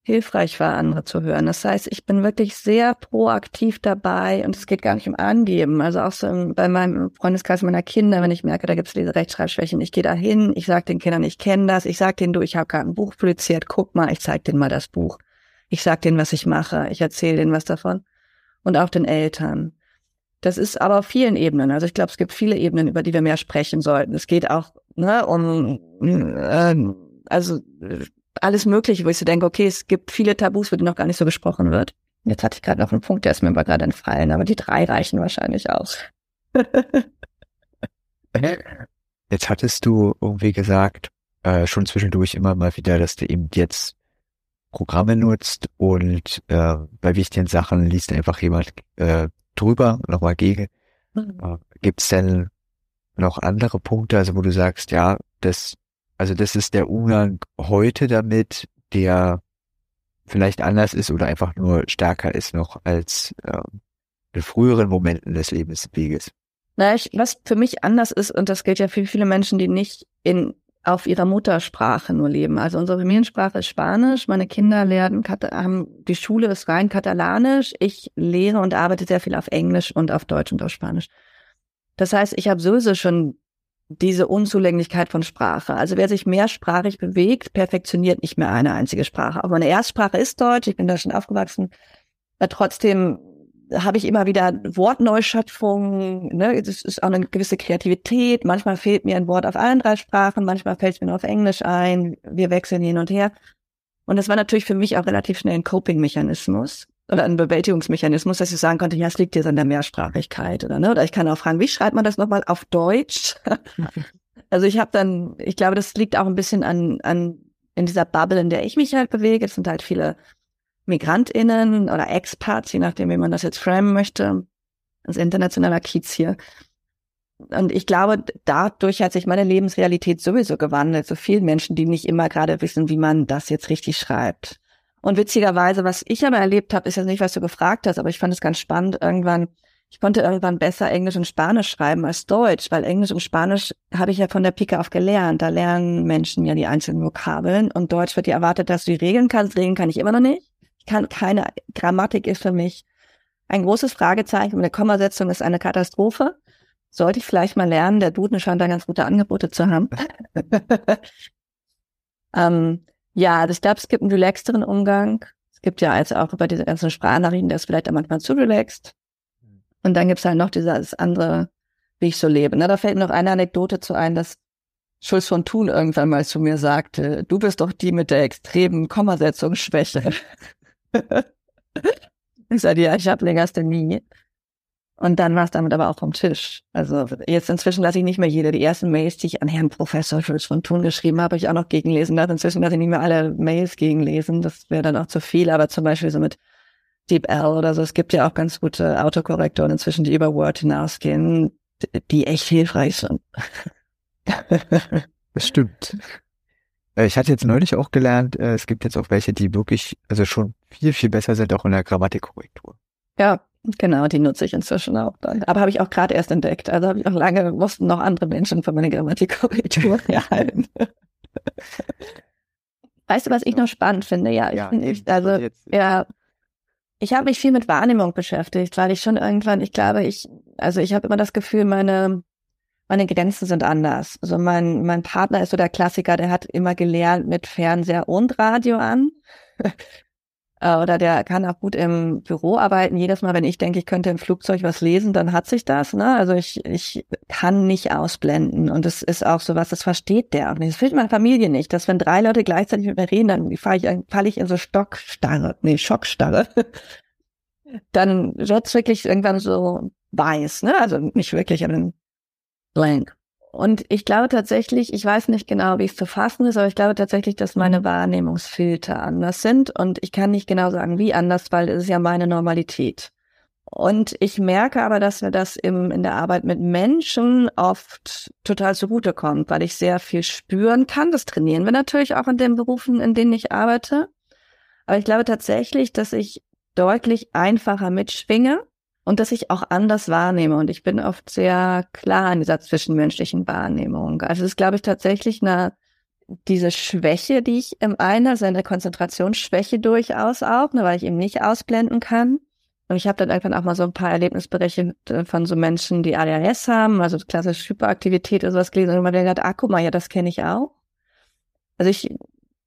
hilfreich war, andere zu hören. Das heißt, ich bin wirklich sehr proaktiv dabei und es geht gar nicht um Angeben. Also auch so bei meinem Freundeskreis meiner Kinder, wenn ich merke, da gibt es diese Rechtschreibschwächen, ich gehe da hin, ich sage den Kindern, ich kenne das, ich sage denen, du, ich habe gerade ein Buch publiziert, guck mal, ich zeig denen mal das Buch. Ich sag denen, was ich mache, ich erzähle denen was davon. Und auch den Eltern. Das ist aber auf vielen Ebenen. Also ich glaube, es gibt viele Ebenen, über die wir mehr sprechen sollten. Es geht auch ne, um äh, also alles Mögliche, wo ich so denke, okay, es gibt viele Tabus, wo die noch gar nicht so gesprochen wird. Jetzt hatte ich gerade noch einen Punkt, der ist mir aber gerade entfallen, aber die drei reichen wahrscheinlich aus. jetzt hattest du irgendwie gesagt, äh, schon zwischendurch immer mal wieder, dass du eben jetzt Programme nutzt und äh, bei wichtigen Sachen liest einfach jemand äh, drüber, nochmal gegen. Mhm. Äh, Gibt es denn noch andere Punkte, also wo du sagst, ja, das also das ist der Umgang heute damit, der vielleicht anders ist oder einfach nur stärker ist noch als äh, in früheren Momenten des Lebensweges. Na, ich, was für mich anders ist, und das gilt ja für viele Menschen, die nicht in auf ihrer Muttersprache nur leben. Also unsere Familiensprache ist Spanisch, meine Kinder lernen, haben, die Schule ist rein katalanisch, ich lehre und arbeite sehr viel auf Englisch und auf Deutsch und auf Spanisch. Das heißt, ich habe sowieso schon diese Unzulänglichkeit von Sprache. Also wer sich mehrsprachig bewegt, perfektioniert nicht mehr eine einzige Sprache. Auch meine Erstsprache ist Deutsch, ich bin da schon aufgewachsen. Aber trotzdem habe ich immer wieder Wortneuschöpfung, ne? Es ist auch eine gewisse Kreativität. Manchmal fehlt mir ein Wort auf allen drei Sprachen, manchmal fällt es mir nur auf Englisch ein. Wir wechseln hin und her. Und das war natürlich für mich auch relativ schnell ein Coping-Mechanismus oder ein Bewältigungsmechanismus, dass ich sagen konnte, ja, es liegt jetzt an der Mehrsprachigkeit oder ne? Oder ich kann auch fragen, wie schreibt man das nochmal auf Deutsch? also ich habe dann, ich glaube, das liegt auch ein bisschen an, an in dieser Bubble, in der ich mich halt bewege. Es sind halt viele MigrantInnen oder Expats, je nachdem, wie man das jetzt framen möchte. Das internationaler Kiez hier. Und ich glaube, dadurch hat sich meine Lebensrealität sowieso gewandelt. So vielen Menschen, die nicht immer gerade wissen, wie man das jetzt richtig schreibt. Und witzigerweise, was ich aber erlebt habe, ist jetzt nicht, was du gefragt hast, aber ich fand es ganz spannend. Irgendwann, ich konnte irgendwann besser Englisch und Spanisch schreiben als Deutsch, weil Englisch und Spanisch habe ich ja von der Pike auf gelernt. Da lernen Menschen ja die einzelnen Vokabeln und Deutsch wird dir erwartet, dass du die Regeln kannst. Regeln kann ich immer noch nicht. Kann keine Grammatik ist für mich ein großes Fragezeichen. Eine Kommasetzung ist eine Katastrophe. Sollte ich vielleicht mal lernen. Der Duden scheint da ganz gute Angebote zu haben. ähm, ja, also ich glaube, es gibt einen relaxteren Umgang. Es gibt ja also auch über diese ganzen Sprachnachrichten, der ist vielleicht auch manchmal zu relaxed. Und dann gibt's halt noch dieses andere, wie ich so lebe. Na, da fällt noch eine Anekdote zu ein, dass Schulz von Thun irgendwann mal zu mir sagte, du bist doch die mit der extremen Kommasetzungsschwäche. Ich sagte, ja, ich habe Legasthenie. Und dann war es damit aber auch vom Tisch. Also jetzt inzwischen lasse ich nicht mehr jede. Die ersten Mails, die ich an Herrn Professor Schulz von Thun geschrieben habe, habe ich auch noch gegenlesen lassen. Inzwischen lasse ich nicht mehr alle Mails gegenlesen. Das wäre dann auch zu viel. Aber zum Beispiel so mit DeepL oder so. Es gibt ja auch ganz gute Autokorrektoren inzwischen, die über Word hinausgehen, die echt hilfreich sind. das stimmt. Ich hatte jetzt neulich auch gelernt, äh, es gibt jetzt auch welche, die wirklich, also schon viel, viel besser sind, auch in der Grammatikkorrektur. Ja, Genau, die nutze ich inzwischen auch dann. Aber habe ich auch gerade erst entdeckt. Also habe ich auch lange, mussten noch andere Menschen für meine Grammatikkorrektur erhalten. weißt du, was ich noch spannend finde? Ja, ich, ja, ich also jetzt. ja, ich habe mich viel mit Wahrnehmung beschäftigt, weil ich schon irgendwann, ich glaube, ich, also ich habe immer das Gefühl, meine meine Grenzen sind anders. Also mein mein Partner ist so der Klassiker, der hat immer gelernt mit Fernseher und Radio an. Äh, oder der kann auch gut im Büro arbeiten. Jedes Mal, wenn ich denke, ich könnte im Flugzeug was lesen, dann hat sich das. Ne? Also ich, ich kann nicht ausblenden. Und das ist auch so was, das versteht der auch nicht. Das versteht meine Familie nicht, dass wenn drei Leute gleichzeitig mit mir reden, dann falle ich, fall ich in so Stockstarre, nee, Schockstarre. dann wird's wirklich irgendwann so weiß, ne? Also nicht wirklich, aber blank. Und ich glaube tatsächlich, ich weiß nicht genau, wie es zu fassen ist, aber ich glaube tatsächlich, dass meine Wahrnehmungsfilter anders sind. Und ich kann nicht genau sagen, wie anders, weil es ist ja meine Normalität. Und ich merke aber, dass mir das im, in der Arbeit mit Menschen oft total zugutekommt, weil ich sehr viel spüren kann. Das trainieren wir natürlich auch in den Berufen, in denen ich arbeite. Aber ich glaube tatsächlich, dass ich deutlich einfacher mitschwinge und dass ich auch anders wahrnehme. Und ich bin oft sehr klar in dieser zwischenmenschlichen Wahrnehmung. Also es ist, glaube ich, tatsächlich eine, diese Schwäche, die ich im einen, also eine Konzentrationsschwäche durchaus auch, ne, weil ich eben nicht ausblenden kann. Und ich habe dann irgendwann auch mal so ein paar Erlebnisberichte von so Menschen, die ADHS haben, also klassische Hyperaktivität oder sowas gelesen und ah, guck mal, ja, das kenne ich auch. Also ich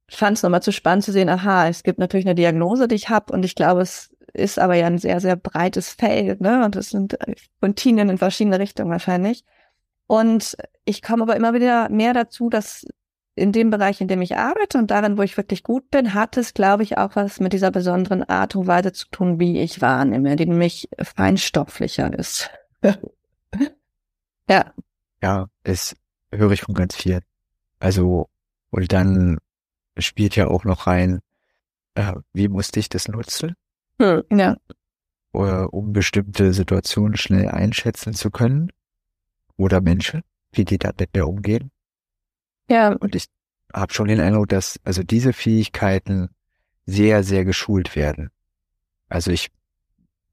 fand es nochmal zu spannend zu sehen, aha, es gibt natürlich eine Diagnose, die ich habe und ich glaube, es ist aber ja ein sehr, sehr breites Feld, ne? Und es sind Kontinien in verschiedene Richtungen wahrscheinlich. Und ich komme aber immer wieder mehr dazu, dass in dem Bereich, in dem ich arbeite und darin, wo ich wirklich gut bin, hat es, glaube ich, auch was mit dieser besonderen Art und Weise zu tun, wie ich wahrnehme, die nämlich feinstofflicher ist. ja. Ja, das höre ich von ganz vielen. Also, und dann spielt ja auch noch rein, äh, wie musste ich das nutzen? Hm, ja. Um bestimmte Situationen schnell einschätzen zu können. Oder Menschen, wie die da mit mir umgehen. Ja. Und ich habe schon den Eindruck, dass also diese Fähigkeiten sehr, sehr geschult werden. Also ich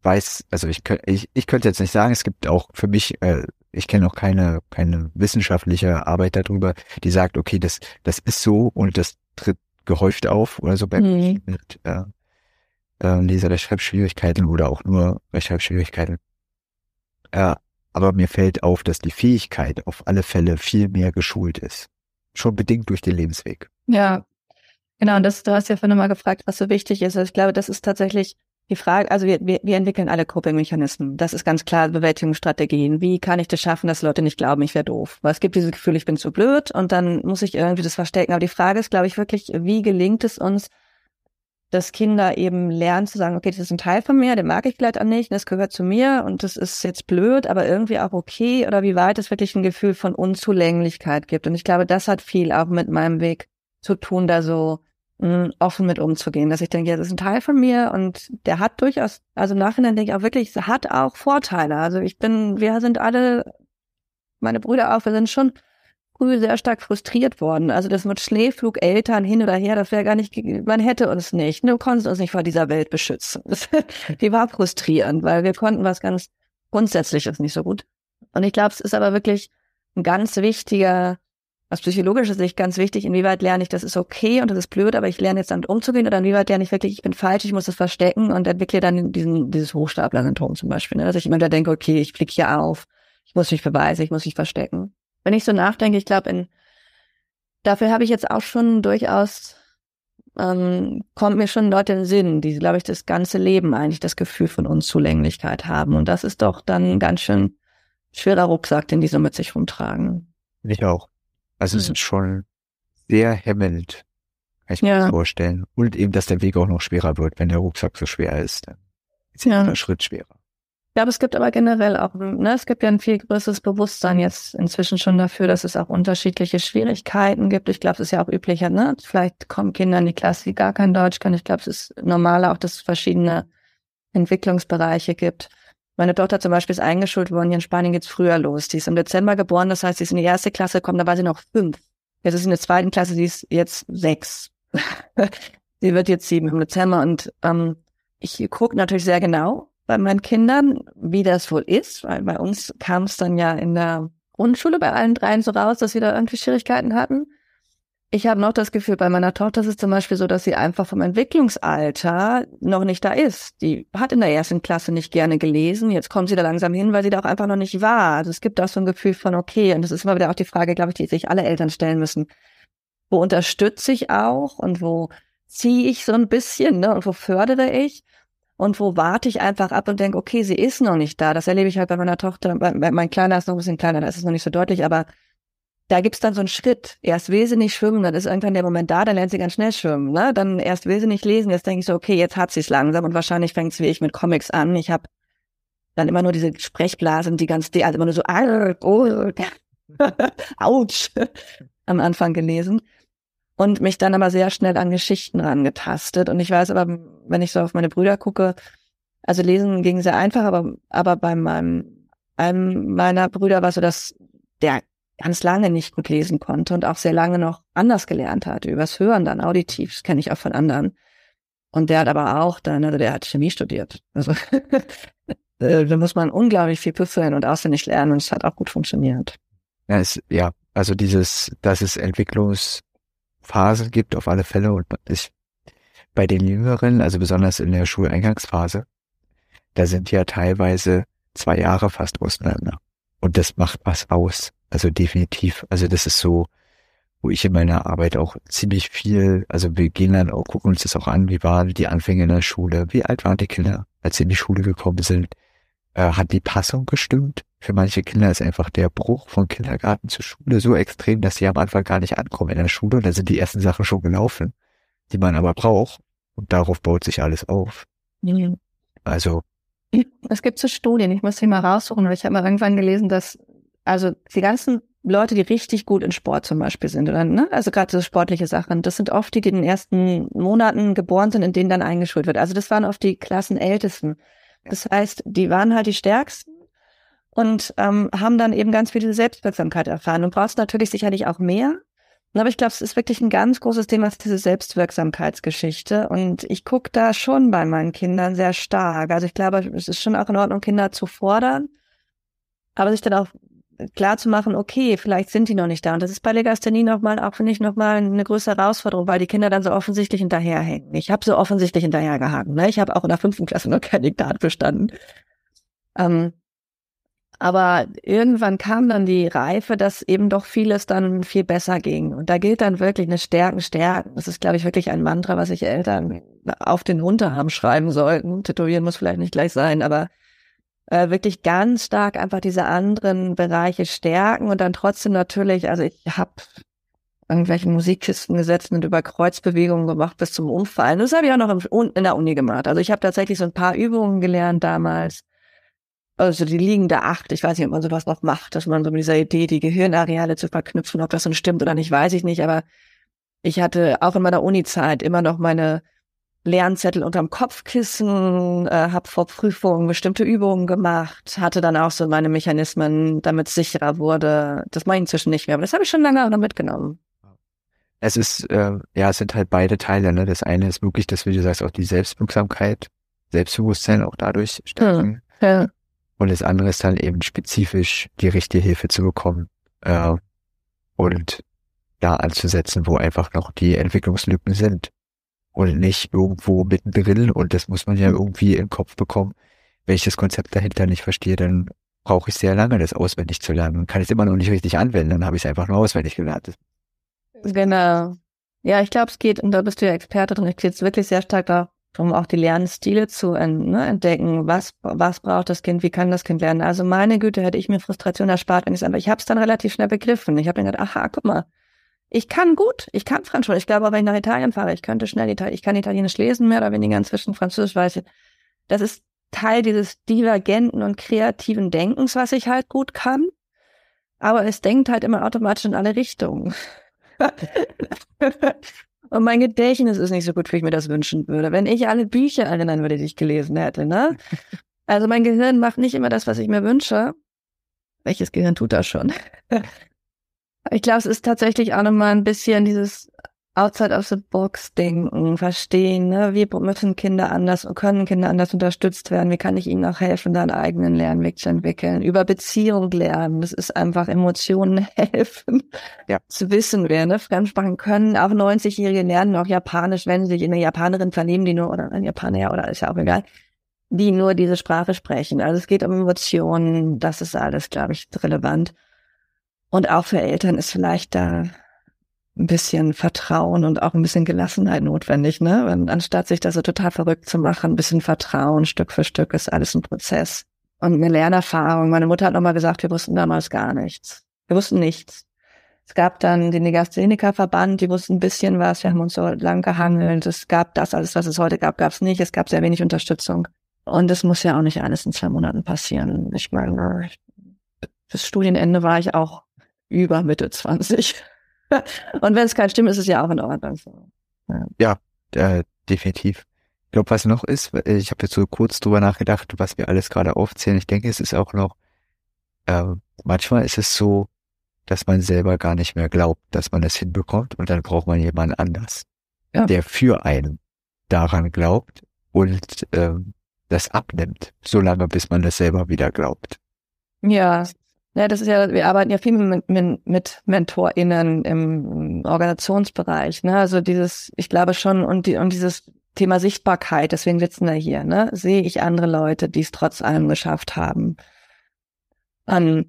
weiß, also ich, ich, ich könnte jetzt nicht sagen, es gibt auch für mich, äh, ich kenne auch keine, keine wissenschaftliche Arbeit darüber, die sagt, okay, das, das ist so und das tritt gehäuft auf oder so bei mhm. mit, äh, Leser- oder Schreibschwierigkeiten oder auch nur Rechtschreibschwierigkeiten. Äh, aber mir fällt auf, dass die Fähigkeit auf alle Fälle viel mehr geschult ist. Schon bedingt durch den Lebensweg. Ja, genau. Und das, du hast ja vorhin mal gefragt, was so wichtig ist. Also ich glaube, das ist tatsächlich die Frage, also wir, wir, wir entwickeln alle Coping-Mechanismen. Das ist ganz klar Bewältigungsstrategien. Wie kann ich das schaffen, dass Leute nicht glauben, ich wäre doof? Weil es gibt dieses Gefühl, ich bin zu blöd und dann muss ich irgendwie das verstecken. Aber die Frage ist, glaube ich, wirklich, wie gelingt es uns, dass Kinder eben lernen zu sagen, okay, das ist ein Teil von mir, den mag ich vielleicht auch nicht, das gehört zu mir und das ist jetzt blöd, aber irgendwie auch okay oder wie weit es wirklich ein Gefühl von Unzulänglichkeit gibt. Und ich glaube, das hat viel auch mit meinem Weg zu tun, da so mh, offen mit umzugehen, dass ich denke, ja, das ist ein Teil von mir und der hat durchaus, also im Nachhinein denke ich auch wirklich, hat auch Vorteile. Also ich bin, wir sind alle, meine Brüder auch, wir sind schon früh sehr stark frustriert worden. Also das mit Schläflug, Eltern hin oder her, das wäre gar nicht, man hätte uns nicht, du konntest uns nicht vor dieser Welt beschützen. die war frustrierend, weil wir konnten was ganz Grundsätzliches nicht so gut. Und ich glaube, es ist aber wirklich ein ganz wichtiger, aus psychologischer Sicht ganz wichtig, inwieweit lerne ich, das ist okay und das ist blöd, aber ich lerne jetzt damit umzugehen oder inwieweit lerne ich wirklich, ich bin falsch, ich muss das verstecken und entwickle dann diesen, dieses Hochstapler-Syndrom zum Beispiel, ne? dass ich immer da denke, okay, ich fliege hier auf, ich muss mich beweisen, ich muss mich verstecken wenn ich so nachdenke, ich glaube, in dafür habe ich jetzt auch schon durchaus ähm, kommt mir schon Leute in den Sinn, die, glaube ich, das ganze Leben eigentlich das Gefühl von Unzulänglichkeit haben. Und das ist doch dann ein ganz schön schwerer Rucksack, den die so mit sich rumtragen. Ich auch. Also es ist schon sehr hemmend, kann ich mir das vorstellen. Und eben, dass der Weg auch noch schwerer wird, wenn der Rucksack so schwer ist. Dann ist ja. der Schritt schwerer. Ich glaube, es gibt aber generell auch, ne, es gibt ja ein viel größeres Bewusstsein jetzt inzwischen schon dafür, dass es auch unterschiedliche Schwierigkeiten gibt. Ich glaube, es ist ja auch üblicher, ne? Vielleicht kommen Kinder in die Klasse, die gar kein Deutsch können. Ich glaube, es ist normaler auch, dass es verschiedene Entwicklungsbereiche gibt. Meine Tochter zum Beispiel ist eingeschult worden, hier in Spanien geht's früher los. Die ist im Dezember geboren, das heißt, sie ist in die erste Klasse gekommen, da war sie noch fünf. Jetzt ist sie in der zweiten Klasse, sie ist jetzt sechs. sie wird jetzt sieben im Dezember und ähm, ich gucke natürlich sehr genau, bei meinen Kindern, wie das wohl ist, weil bei uns kam es dann ja in der Grundschule bei allen dreien so raus, dass wir da irgendwie Schwierigkeiten hatten. Ich habe noch das Gefühl, bei meiner Tochter ist es zum Beispiel so, dass sie einfach vom Entwicklungsalter noch nicht da ist. Die hat in der ersten Klasse nicht gerne gelesen. Jetzt kommt sie da langsam hin, weil sie da auch einfach noch nicht war. Also es gibt auch so ein Gefühl von, okay, und das ist immer wieder auch die Frage, glaube ich, die sich alle Eltern stellen müssen. Wo unterstütze ich auch und wo ziehe ich so ein bisschen, ne, und wo fördere ich? Und wo warte ich einfach ab und denke, okay, sie ist noch nicht da. Das erlebe ich halt bei meiner Tochter. Mein Kleiner ist noch ein bisschen kleiner, da ist es noch nicht so deutlich, aber da gibt's dann so einen Schritt. Erst will sie nicht schwimmen, dann ist irgendwann der Moment da, dann lernt sie ganz schnell schwimmen. Ne? Dann erst will sie nicht lesen, jetzt denke ich so, okay, jetzt hat sie es langsam und wahrscheinlich fängt es wie ich mit Comics an. Ich habe dann immer nur diese Sprechblasen, die ganz, also immer nur so, oh, ouch, am Anfang gelesen und mich dann aber sehr schnell an Geschichten rangetastet. Und ich weiß aber, wenn ich so auf meine Brüder gucke, also lesen ging sehr einfach, aber, aber bei meinem, einem meiner Brüder war so, dass der ganz lange nicht gut lesen konnte und auch sehr lange noch anders gelernt hat, übers Hören dann auditiv, das kenne ich auch von anderen. Und der hat aber auch dann, also der hat Chemie studiert. Also äh, da muss man unglaublich viel püffeln und auswendig lernen und es hat auch gut funktioniert. Ja, es, ja, also dieses, das ist Entwicklungs, Phase gibt, auf alle Fälle. Und ich, bei den Jüngeren, also besonders in der Schuleingangsphase, da sind ja teilweise zwei Jahre fast auseinander. Und das macht was aus. Also definitiv. Also das ist so, wo ich in meiner Arbeit auch ziemlich viel, also wir gehen dann auch, gucken uns das auch an, wie waren die Anfänge in der Schule, wie alt waren die Kinder, als sie in die Schule gekommen sind, äh, hat die Passung gestimmt? Für manche Kinder ist einfach der Bruch von Kindergarten zur Schule so extrem, dass sie am Anfang gar nicht ankommen in der Schule und da sind die ersten Sachen schon gelaufen, die man aber braucht und darauf baut sich alles auf. Mhm. Also. Es gibt so Studien, ich muss sie mal raussuchen, weil ich habe mal irgendwann gelesen, dass also die ganzen Leute, die richtig gut in Sport zum Beispiel sind, oder ne? also gerade so sportliche Sachen, das sind oft die, die in den ersten Monaten geboren sind, in denen dann eingeschult wird. Also das waren oft die Klassenältesten. Das heißt, die waren halt die Stärksten und ähm, haben dann eben ganz viel diese Selbstwirksamkeit erfahren. Und brauchst natürlich sicherlich auch mehr. Aber ich glaube, es ist wirklich ein ganz großes Thema, diese Selbstwirksamkeitsgeschichte. Und ich gucke da schon bei meinen Kindern sehr stark. Also ich glaube, es ist schon auch in Ordnung, Kinder zu fordern, aber sich dann auch klar zu machen, okay, vielleicht sind die noch nicht da. Und das ist bei Legasthenie nochmal, auch finde ich nochmal eine größere Herausforderung, weil die Kinder dann so offensichtlich hinterherhängen. Ich habe so offensichtlich hinterhergehangen. Ne? Ich habe auch in der fünften Klasse noch kein Diktat bestanden. Ähm, aber irgendwann kam dann die Reife, dass eben doch vieles dann viel besser ging. Und da gilt dann wirklich eine Stärken, Stärken. Das ist, glaube ich, wirklich ein Mantra, was sich Eltern auf den Unterarm schreiben sollten. Tätowieren muss vielleicht nicht gleich sein, aber äh, wirklich ganz stark einfach diese anderen Bereiche stärken und dann trotzdem natürlich, also ich habe irgendwelchen Musikkisten gesetzt und über Kreuzbewegungen gemacht bis zum Umfallen. Das habe ich auch noch in der Uni gemacht. Also ich habe tatsächlich so ein paar Übungen gelernt damals. Also die liegende Acht, ich weiß nicht, ob man sowas noch macht, dass man so mit dieser Idee, die Gehirnareale zu verknüpfen, ob das so stimmt oder nicht, weiß ich nicht. Aber ich hatte auch in meiner Uni-Zeit immer noch meine Lernzettel unterm Kopfkissen, äh, habe vor Prüfungen bestimmte Übungen gemacht, hatte dann auch so meine Mechanismen, damit es sicherer wurde. Das mache ich inzwischen nicht mehr, aber das habe ich schon lange auch noch mitgenommen. Es ist, äh, ja, es sind halt beide Teile. Ne? Das eine ist wirklich, dass, wie du sagst, auch die Selbstwirksamkeit, Selbstbewusstsein auch dadurch stärken. Hm, ja. Und das andere ist dann eben spezifisch die richtige Hilfe zu bekommen äh, und da anzusetzen, wo einfach noch die Entwicklungslücken sind und nicht irgendwo mittendrin und das muss man ja irgendwie den Kopf bekommen. Wenn ich das Konzept dahinter nicht verstehe, dann brauche ich sehr lange, das auswendig zu lernen und kann es immer noch nicht richtig anwenden, dann habe ich es einfach nur auswendig gelernt. Genau. Ja, ich glaube, es geht, und da bist du ja Experte drin, es geht wirklich sehr stark darum, auch die Lernstile zu ne, entdecken. Was, was braucht das Kind? Wie kann das Kind lernen? Also meine Güte, hätte ich mir Frustration erspart, wenn ich es einfach, ich habe es dann relativ schnell begriffen. Ich habe mir gedacht, aha, guck mal, ich kann gut, ich kann Französisch. Ich glaube, wenn ich nach Italien fahre, ich könnte schnell Italien, ich kann Italienisch lesen, mehr oder weniger inzwischen Französisch weiß ich. Das ist Teil dieses divergenten und kreativen Denkens, was ich halt gut kann. Aber es denkt halt immer automatisch in alle Richtungen. und mein Gedächtnis ist nicht so gut, wie ich mir das wünschen würde. Wenn ich alle Bücher erinnern würde, die ich gelesen hätte, ne? Also mein Gehirn macht nicht immer das, was ich mir wünsche. Welches Gehirn tut das schon? Ich glaube, es ist tatsächlich auch nochmal ein bisschen dieses outside of the box denken, verstehen, ne? wie müssen Kinder anders und können Kinder anders unterstützt werden, wie kann ich ihnen auch helfen, da einen eigenen Lernweg zu entwickeln, über Beziehung lernen, das ist einfach Emotionen helfen, ja. zu wissen, wer, ne, Fremdsprachen können, auch 90-Jährige lernen auch Japanisch, wenn sie sich in eine Japanerin vernehmen, die nur, oder ein Japaner, ja, oder ist ja auch egal, die nur diese Sprache sprechen. Also es geht um Emotionen, das ist alles, glaube ich, relevant. Und auch für Eltern ist vielleicht da ein bisschen Vertrauen und auch ein bisschen Gelassenheit notwendig, ne? Und anstatt sich da so total verrückt zu machen, ein bisschen Vertrauen, Stück für Stück ist alles ein Prozess. Und eine Lernerfahrung. Meine Mutter hat nochmal gesagt, wir wussten damals gar nichts. Wir wussten nichts. Es gab dann den Legastheniker-Verband, die wussten ein bisschen was, wir haben uns so lang gehangelt. Es gab das, alles, was es heute gab, gab es nicht. Es gab sehr wenig Unterstützung. Und es muss ja auch nicht alles in zwei Monaten passieren. Ich meine, bis Studienende war ich auch über Mitte 20. Und wenn es kein stimmt, ist es ja auch in Ordnung. Ja, ja äh, definitiv. Ich glaube, was noch ist, ich habe jetzt so kurz drüber nachgedacht, was wir alles gerade aufzählen. Ich denke, es ist auch noch, äh, manchmal ist es so, dass man selber gar nicht mehr glaubt, dass man es hinbekommt und dann braucht man jemanden anders, ja. der für einen daran glaubt und ähm, das abnimmt, solange bis man das selber wieder glaubt. Ja, ja, das ist ja, wir arbeiten ja viel mit, mit, mit MentorInnen im Organisationsbereich, ne? Also dieses, ich glaube schon, und die, und dieses Thema Sichtbarkeit, deswegen sitzen wir hier, ne? Sehe ich andere Leute, die es trotz allem geschafft haben. Um,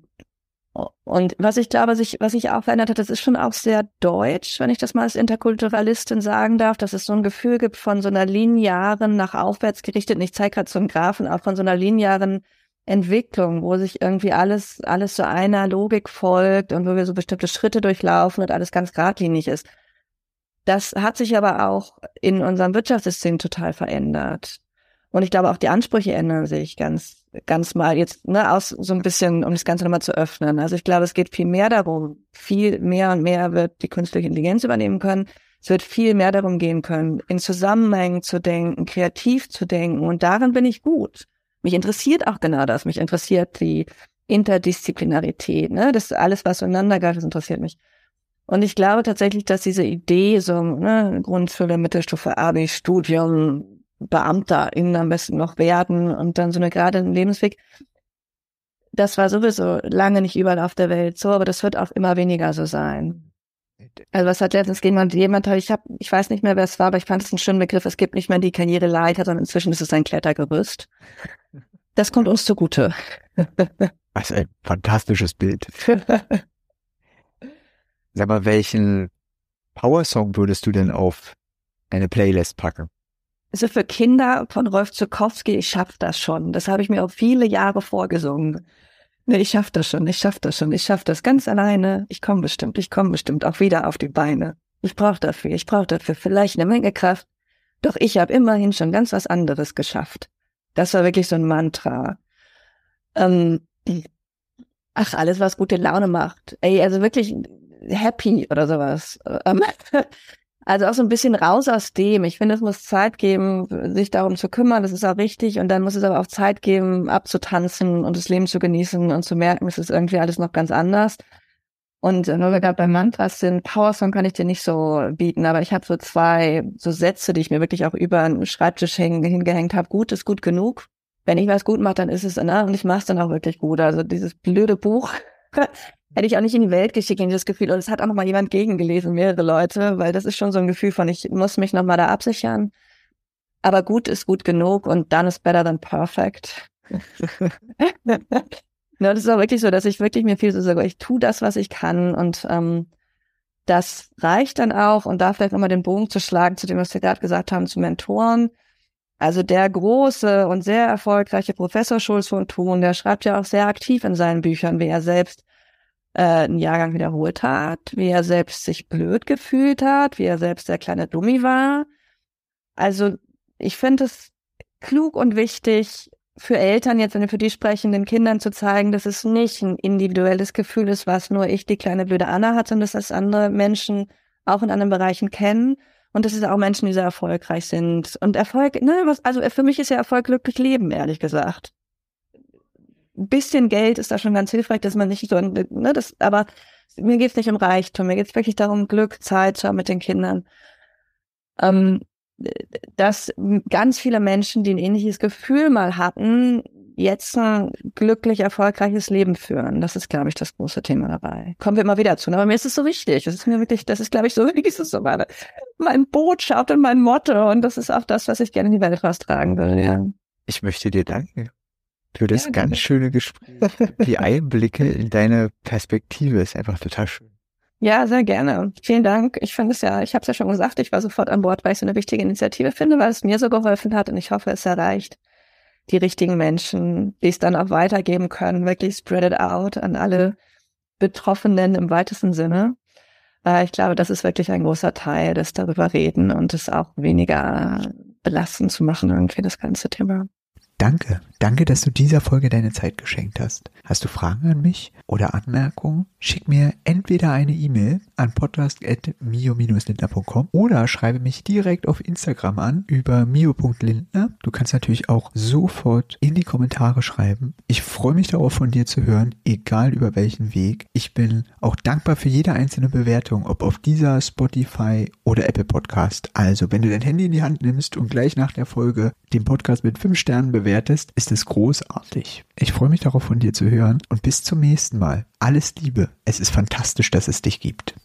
und was ich glaube, sich, was sich auch verändert hat, das ist schon auch sehr deutsch, wenn ich das mal als Interkulturalistin sagen darf, dass es so ein Gefühl gibt von so einer linearen, nach aufwärts gerichteten, ich zeige gerade so einen Graphen, auch von so einer linearen Entwicklung, wo sich irgendwie alles, alles so einer Logik folgt und wo wir so bestimmte Schritte durchlaufen und alles ganz geradlinig ist. Das hat sich aber auch in unserem Wirtschaftssystem total verändert. Und ich glaube, auch die Ansprüche ändern sich ganz, ganz mal jetzt, ne, aus so ein bisschen, um das Ganze nochmal zu öffnen. Also ich glaube, es geht viel mehr darum, viel mehr und mehr wird die künstliche Intelligenz übernehmen können. Es wird viel mehr darum gehen können, in Zusammenhängen zu denken, kreativ zu denken. Und darin bin ich gut. Mich interessiert auch genau das. Mich interessiert die Interdisziplinarität. Ne? Das ist alles, was zueinander gehört, das interessiert mich. Und ich glaube tatsächlich, dass diese Idee, so ne, Grundschule, Mittelstufe, Abi, Studium, Beamter innen am besten noch werden und dann so eine gerade Lebensweg, das war sowieso lange nicht überall auf der Welt so, aber das wird auch immer weniger so sein. Also was hat letztens jemand, jemand ich habe, ich weiß nicht mehr, wer es war, aber ich fand es einen schönen Begriff. Es gibt nicht mehr die Karriereleiter, sondern inzwischen ist es ein Klettergerüst. Das kommt uns zugute. Was ein fantastisches Bild. Sag mal, welchen Power-Song würdest du denn auf eine Playlist packen? Also für Kinder von Rolf Zukowski, ich schaff das schon. Das habe ich mir auch viele Jahre vorgesungen. Nee, ich schaff das schon, ich schaff das schon, ich schaff das ganz alleine. Ich komme bestimmt, ich komme bestimmt auch wieder auf die Beine. Ich brauche dafür, ich brauche dafür vielleicht eine Menge Kraft. Doch ich habe immerhin schon ganz was anderes geschafft. Das war wirklich so ein Mantra. Ähm, ach, alles, was gute Laune macht. Ey, also wirklich happy oder sowas. Ähm, also auch so ein bisschen raus aus dem. Ich finde, es muss Zeit geben, sich darum zu kümmern. Das ist auch richtig. Und dann muss es aber auch Zeit geben, abzutanzen und das Leben zu genießen und zu merken, es ist irgendwie alles noch ganz anders. Und wenn wir gerade bei Mantras sind, Powersong kann ich dir nicht so bieten, aber ich habe so zwei so Sätze, die ich mir wirklich auch über den Schreibtisch hingehängt habe. Gut ist gut genug. Wenn ich was gut mache, dann ist es, ne? Und ich mache es dann auch wirklich gut. Also dieses blöde Buch hätte ich auch nicht in die Welt geschickt, in dieses Gefühl. Und es hat auch noch mal jemand gegengelesen, mehrere Leute, weil das ist schon so ein Gefühl von, ich muss mich noch mal da absichern. Aber gut ist gut genug und dann ist better than perfect. Ja, das ist auch wirklich so, dass ich wirklich mir viel so sage, ich tue das, was ich kann und ähm, das reicht dann auch und da vielleicht nochmal den Bogen zu schlagen zu dem, was wir gerade gesagt haben, zu Mentoren. Also der große und sehr erfolgreiche Professor Schulz von Thun, der schreibt ja auch sehr aktiv in seinen Büchern, wie er selbst äh, einen Jahrgang wiederholt hat, wie er selbst sich blöd gefühlt hat, wie er selbst der kleine Dummi war. Also ich finde es klug und wichtig, für Eltern jetzt, wenn wir für die sprechen, den Kindern zu zeigen, dass es nicht ein individuelles Gefühl ist, was nur ich, die kleine blöde Anna hat, sondern dass das andere Menschen auch in anderen Bereichen kennen und dass es auch Menschen, die sehr erfolgreich sind. Und Erfolg, ne, was, also für mich ist ja Erfolg glücklich leben, ehrlich gesagt. Ein bisschen Geld ist da schon ganz hilfreich, dass man nicht so, ne, das, aber mir geht's nicht um Reichtum, mir geht's wirklich darum, Glück, Zeit zu haben mit den Kindern. Ähm, dass ganz viele Menschen, die ein ähnliches Gefühl mal hatten, jetzt ein glücklich erfolgreiches Leben führen. Das ist, glaube ich, das große Thema dabei. Kommen wir immer wieder zu. Aber mir ist es so wichtig. Das ist mir wirklich, das ist, glaube ich, so, es so meine, mein Botschaft und mein Motto. Und das ist auch das, was ich gerne in die Welt raustragen würde, ja. Ich möchte dir danken für das ja, ganz schöne Gespräch. Die Einblicke in deine Perspektive ist einfach total schön. Ja, sehr gerne. Vielen Dank. Ich finde es ja, ich habe es ja schon gesagt, ich war sofort an Bord, weil ich so eine wichtige Initiative finde, weil es mir so geholfen hat und ich hoffe, es erreicht die richtigen Menschen, die es dann auch weitergeben können, wirklich spread it out an alle Betroffenen im weitesten Sinne. Äh, ich glaube, das ist wirklich ein großer Teil, das darüber reden und es auch weniger belastend zu machen, irgendwie das ganze Thema. Danke, danke, dass du dieser Folge deine Zeit geschenkt hast. Hast du Fragen an mich oder Anmerkungen? Schick mir entweder eine E-Mail an podcast.mio-lindner.com oder schreibe mich direkt auf Instagram an über mio.lindner. Du kannst natürlich auch sofort in die Kommentare schreiben. Ich freue mich darauf, von dir zu hören, egal über welchen Weg. Ich bin auch dankbar für jede einzelne Bewertung, ob auf dieser Spotify oder Apple Podcast. Also, wenn du dein Handy in die Hand nimmst und gleich nach der Folge den Podcast mit fünf Sternen bewertest, bewertest, ist es großartig. Ich freue mich darauf, von dir zu hören und bis zum nächsten Mal. Alles Liebe. Es ist fantastisch, dass es dich gibt.